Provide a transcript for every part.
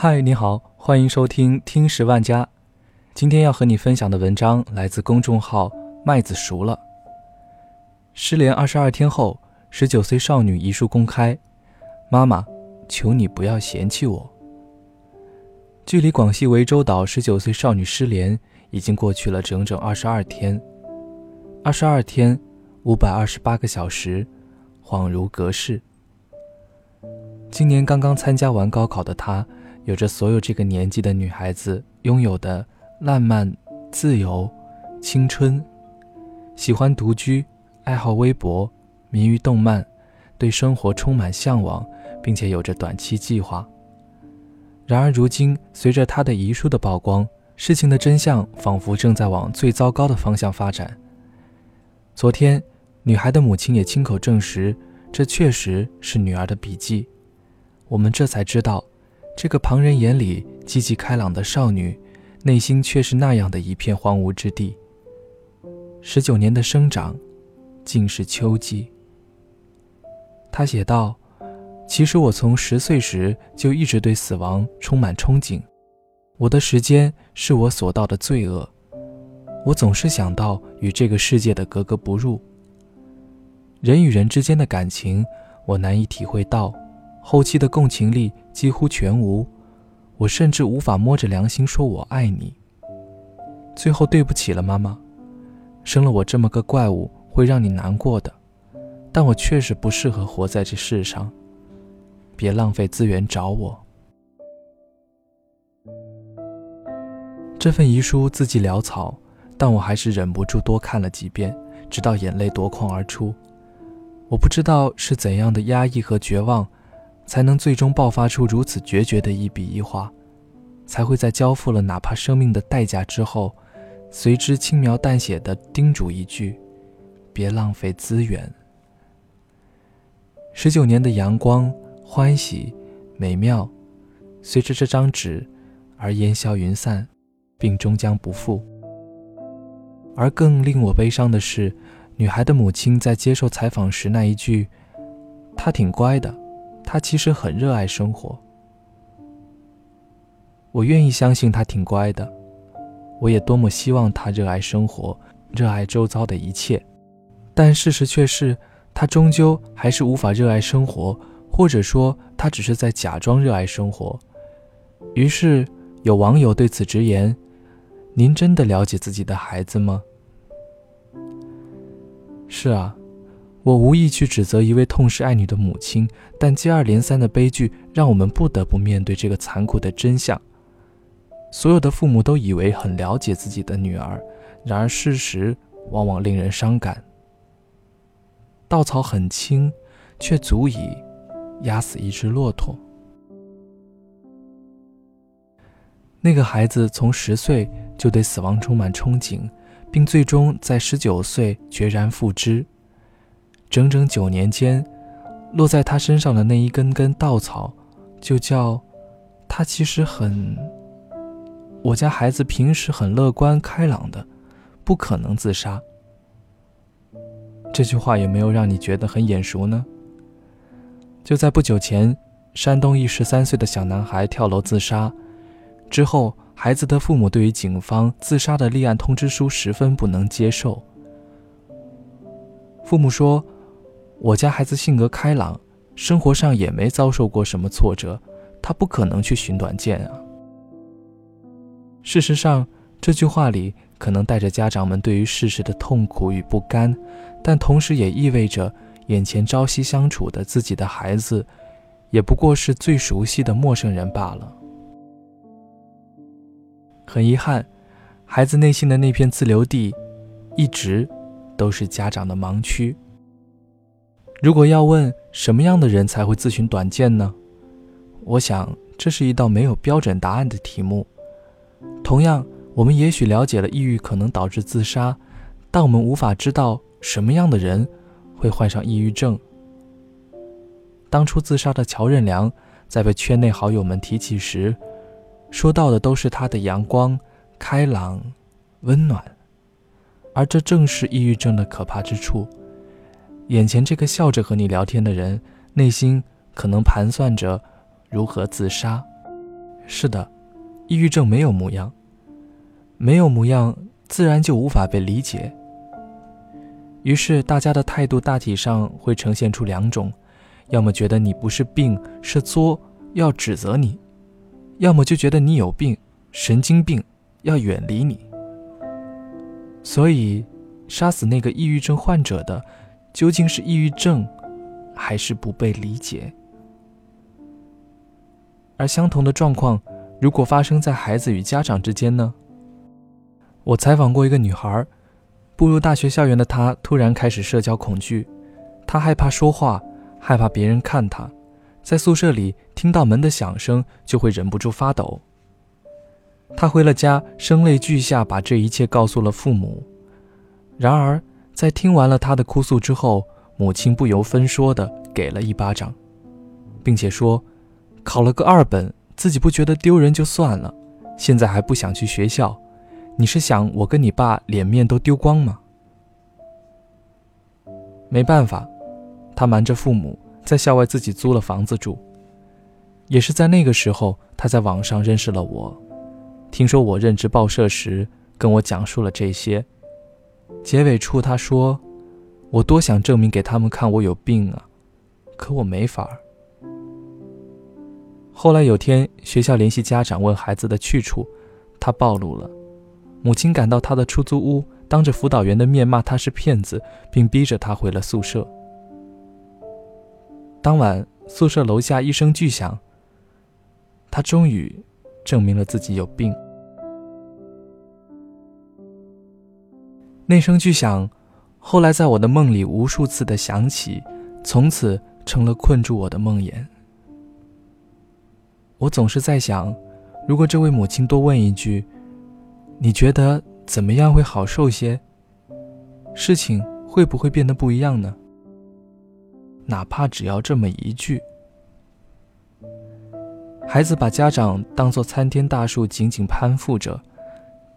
嗨，你好，欢迎收听听十万家。今天要和你分享的文章来自公众号“麦子熟了”。失联二十二天后，十九岁少女遗书公开：“妈妈，求你不要嫌弃我。”距离广西涠洲岛十九岁少女失联已经过去了整整二十二天，二十二天，五百二十八个小时，恍如隔世。今年刚刚参加完高考的她。有着所有这个年纪的女孩子拥有的浪漫、自由、青春，喜欢独居，爱好微博，迷于动漫，对生活充满向往，并且有着短期计划。然而，如今随着她的遗书的曝光，事情的真相仿佛正在往最糟糕的方向发展。昨天，女孩的母亲也亲口证实，这确实是女儿的笔记。我们这才知道。这个旁人眼里积极开朗的少女，内心却是那样的一片荒芜之地。十九年的生长，竟是秋季。他写道：“其实我从十岁时就一直对死亡充满憧憬。我的时间是我所到的罪恶。我总是想到与这个世界的格格不入。人与人之间的感情，我难以体会到。”后期的共情力几乎全无，我甚至无法摸着良心说我爱你。最后对不起了，妈妈，生了我这么个怪物会让你难过的，但我确实不适合活在这世上，别浪费资源找我。这份遗书字迹潦草，但我还是忍不住多看了几遍，直到眼泪夺眶而出。我不知道是怎样的压抑和绝望。才能最终爆发出如此决绝的一笔一画，才会在交付了哪怕生命的代价之后，随之轻描淡写的叮嘱一句：“别浪费资源。”十九年的阳光、欢喜、美妙，随着这张纸而烟消云散，并终将不复。而更令我悲伤的是，女孩的母亲在接受采访时那一句：“她挺乖的。”他其实很热爱生活，我愿意相信他挺乖的，我也多么希望他热爱生活，热爱周遭的一切，但事实却是，他终究还是无法热爱生活，或者说他只是在假装热爱生活。于是有网友对此直言：“您真的了解自己的孩子吗？”是啊。我无意去指责一位痛失爱女的母亲，但接二连三的悲剧让我们不得不面对这个残酷的真相。所有的父母都以为很了解自己的女儿，然而事实往往令人伤感。稻草很轻，却足以压死一只骆驼。那个孩子从十岁就对死亡充满憧憬，并最终在十九岁决然付之。整整九年间，落在他身上的那一根根稻草，就叫他其实很。我家孩子平时很乐观开朗的，不可能自杀。这句话有没有让你觉得很眼熟呢？就在不久前，山东一十三岁的小男孩跳楼自杀之后，孩子的父母对于警方自杀的立案通知书十分不能接受。父母说。我家孩子性格开朗，生活上也没遭受过什么挫折，他不可能去寻短见啊。事实上，这句话里可能带着家长们对于事实的痛苦与不甘，但同时也意味着眼前朝夕相处的自己的孩子，也不过是最熟悉的陌生人罢了。很遗憾，孩子内心的那片自留地，一直都是家长的盲区。如果要问什么样的人才会自寻短见呢？我想这是一道没有标准答案的题目。同样，我们也许了解了抑郁可能导致自杀，但我们无法知道什么样的人会患上抑郁症。当初自杀的乔任梁，在被圈内好友们提起时，说到的都是他的阳光、开朗、温暖，而这正是抑郁症的可怕之处。眼前这个笑着和你聊天的人，内心可能盘算着如何自杀。是的，抑郁症没有模样，没有模样，自然就无法被理解。于是大家的态度大体上会呈现出两种：要么觉得你不是病，是作，要指责你；要么就觉得你有病，神经病，要远离你。所以，杀死那个抑郁症患者的，究竟是抑郁症，还是不被理解？而相同的状况，如果发生在孩子与家长之间呢？我采访过一个女孩，步入大学校园的她突然开始社交恐惧，她害怕说话，害怕别人看她，在宿舍里听到门的响声就会忍不住发抖。她回了家，声泪俱下把这一切告诉了父母。然而，在听完了他的哭诉之后，母亲不由分说的给了一巴掌，并且说。考了个二本，自己不觉得丢人就算了，现在还不想去学校，你是想我跟你爸脸面都丢光吗？没办法，他瞒着父母在校外自己租了房子住。也是在那个时候，他在网上认识了我，听说我任职报社时，跟我讲述了这些。结尾处他说：“我多想证明给他们看我有病啊，可我没法。”后来有天，学校联系家长问孩子的去处，他暴露了。母亲赶到他的出租屋，当着辅导员的面骂他是骗子，并逼着他回了宿舍。当晚，宿舍楼下一声巨响，他终于证明了自己有病。那声巨响，后来在我的梦里无数次的响起，从此成了困住我的梦魇。我总是在想，如果这位母亲多问一句：“你觉得怎么样会好受些？”事情会不会变得不一样呢？哪怕只要这么一句。孩子把家长当作参天大树紧紧攀附着，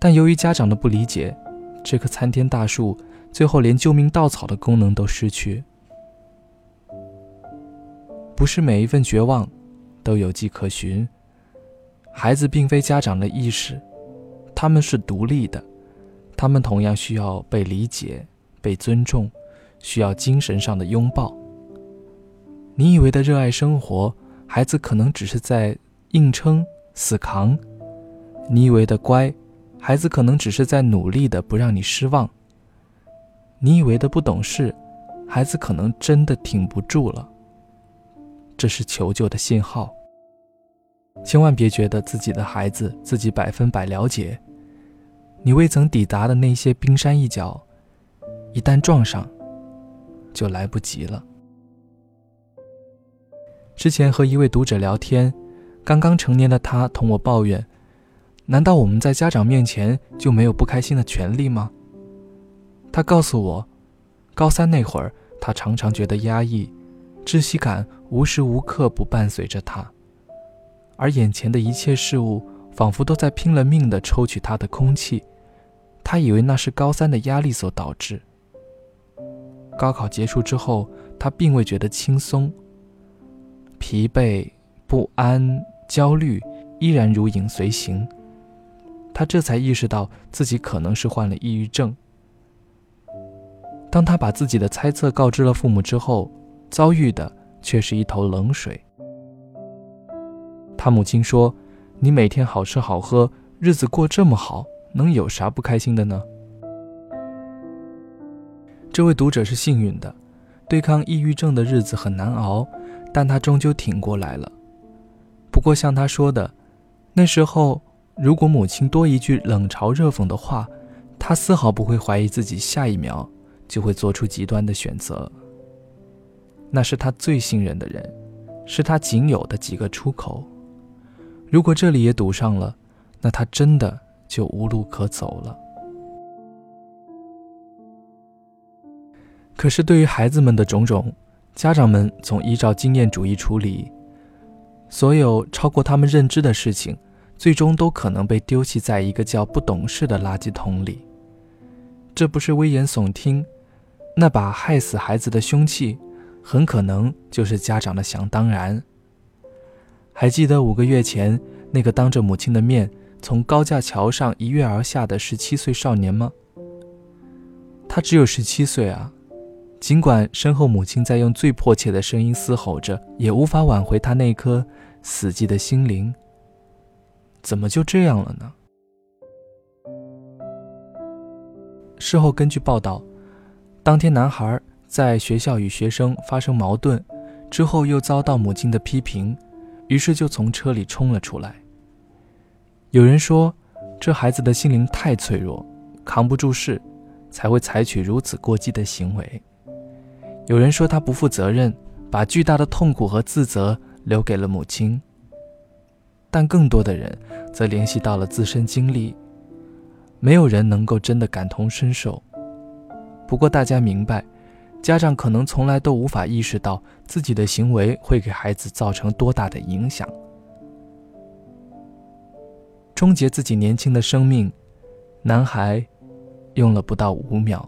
但由于家长的不理解，这棵参天大树最后连救命稻草的功能都失去。不是每一份绝望。都有迹可循。孩子并非家长的意识，他们是独立的，他们同样需要被理解、被尊重，需要精神上的拥抱。你以为的热爱生活，孩子可能只是在硬撑、死扛；你以为的乖，孩子可能只是在努力的不让你失望；你以为的不懂事，孩子可能真的挺不住了。这是求救的信号。千万别觉得自己的孩子自己百分百了解，你未曾抵达的那些冰山一角，一旦撞上，就来不及了。之前和一位读者聊天，刚刚成年的他同我抱怨：“难道我们在家长面前就没有不开心的权利吗？”他告诉我，高三那会儿，他常常觉得压抑。窒息感无时无刻不伴随着他，而眼前的一切事物仿佛都在拼了命地抽取他的空气。他以为那是高三的压力所导致。高考结束之后，他并未觉得轻松，疲惫、不安、焦虑依然如影随形。他这才意识到自己可能是患了抑郁症。当他把自己的猜测告知了父母之后，遭遇的却是一头冷水。他母亲说：“你每天好吃好喝，日子过这么好，能有啥不开心的呢？”这位读者是幸运的，对抗抑郁症的日子很难熬，但他终究挺过来了。不过像他说的，那时候如果母亲多一句冷嘲热讽的话，他丝毫不会怀疑自己下一秒就会做出极端的选择。那是他最信任的人，是他仅有的几个出口。如果这里也堵上了，那他真的就无路可走了。可是对于孩子们的种种，家长们总依照经验主义处理，所有超过他们认知的事情，最终都可能被丢弃在一个叫不懂事的垃圾桶里。这不是危言耸听，那把害死孩子的凶器。很可能就是家长的想当然。还记得五个月前，那个当着母亲的面从高架桥上一跃而下的十七岁少年吗？他只有十七岁啊！尽管身后母亲在用最迫切的声音嘶吼着，也无法挽回他那颗死寂的心灵。怎么就这样了呢？事后根据报道，当天男孩在学校与学生发生矛盾，之后又遭到母亲的批评，于是就从车里冲了出来。有人说，这孩子的心灵太脆弱，扛不住事，才会采取如此过激的行为。有人说他不负责任，把巨大的痛苦和自责留给了母亲。但更多的人则联系到了自身经历。没有人能够真的感同身受。不过，大家明白，家长可能从来都无法意识到自己的行为会给孩子造成多大的影响。终结自己年轻的生命，男孩用了不到五秒，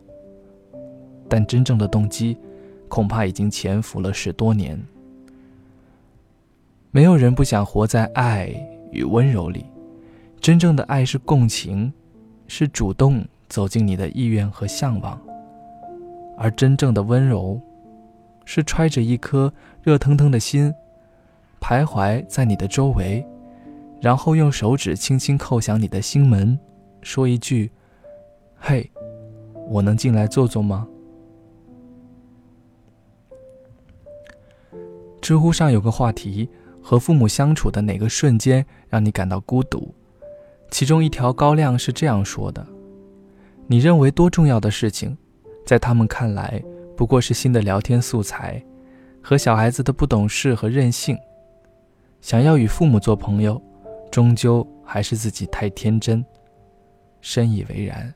但真正的动机恐怕已经潜伏了十多年。没有人不想活在爱与温柔里，真正的爱是共情。是主动走进你的意愿和向往，而真正的温柔，是揣着一颗热腾腾的心，徘徊在你的周围，然后用手指轻轻叩响你的心门，说一句：“嘿，我能进来坐坐吗？”知乎上有个话题：和父母相处的哪个瞬间让你感到孤独？其中一条高亮是这样说的：“你认为多重要的事情，在他们看来不过是新的聊天素材，和小孩子的不懂事和任性。想要与父母做朋友，终究还是自己太天真。”深以为然。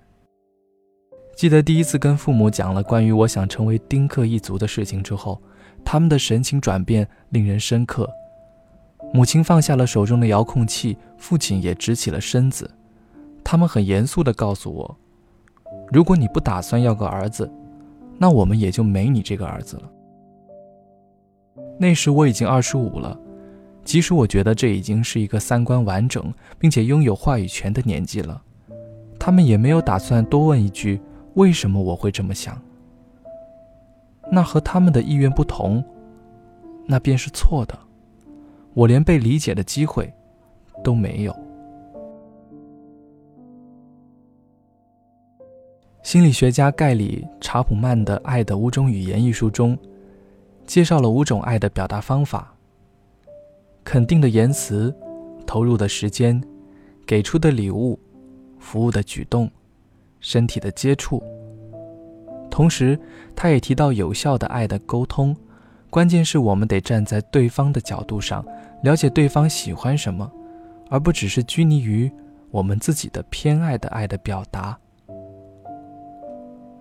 记得第一次跟父母讲了关于我想成为丁克一族的事情之后，他们的神情转变令人深刻。母亲放下了手中的遥控器，父亲也直起了身子。他们很严肃地告诉我：“如果你不打算要个儿子，那我们也就没你这个儿子了。”那时我已经二十五了，即使我觉得这已经是一个三观完整并且拥有话语权的年纪了，他们也没有打算多问一句：“为什么我会这么想？”那和他们的意愿不同，那便是错的。我连被理解的机会都没有。心理学家盖里·查普曼的《爱的五种语言》一书中，介绍了五种爱的表达方法：肯定的言辞、投入的时间、给出的礼物、服务的举动、身体的接触。同时，他也提到有效的爱的沟通。关键是我们得站在对方的角度上，了解对方喜欢什么，而不只是拘泥于我们自己的偏爱的爱的表达。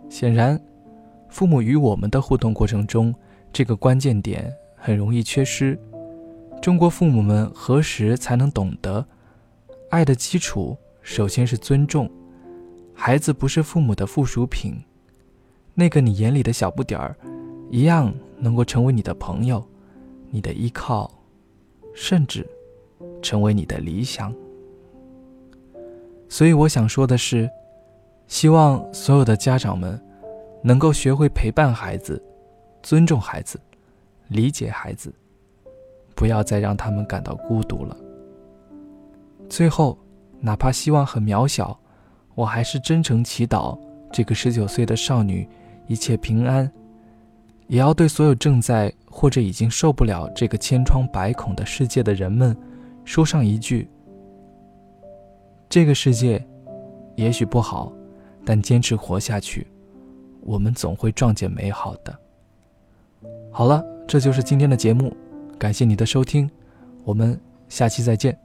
显然，父母与我们的互动过程中，这个关键点很容易缺失。中国父母们何时才能懂得，爱的基础首先是尊重，孩子不是父母的附属品，那个你眼里的小不点儿，一样。能够成为你的朋友，你的依靠，甚至成为你的理想。所以我想说的是，希望所有的家长们能够学会陪伴孩子，尊重孩子，理解孩子，不要再让他们感到孤独了。最后，哪怕希望很渺小，我还是真诚祈祷这个十九岁的少女一切平安。也要对所有正在或者已经受不了这个千疮百孔的世界的人们，说上一句：这个世界也许不好，但坚持活下去，我们总会撞见美好的。好了，这就是今天的节目，感谢你的收听，我们下期再见。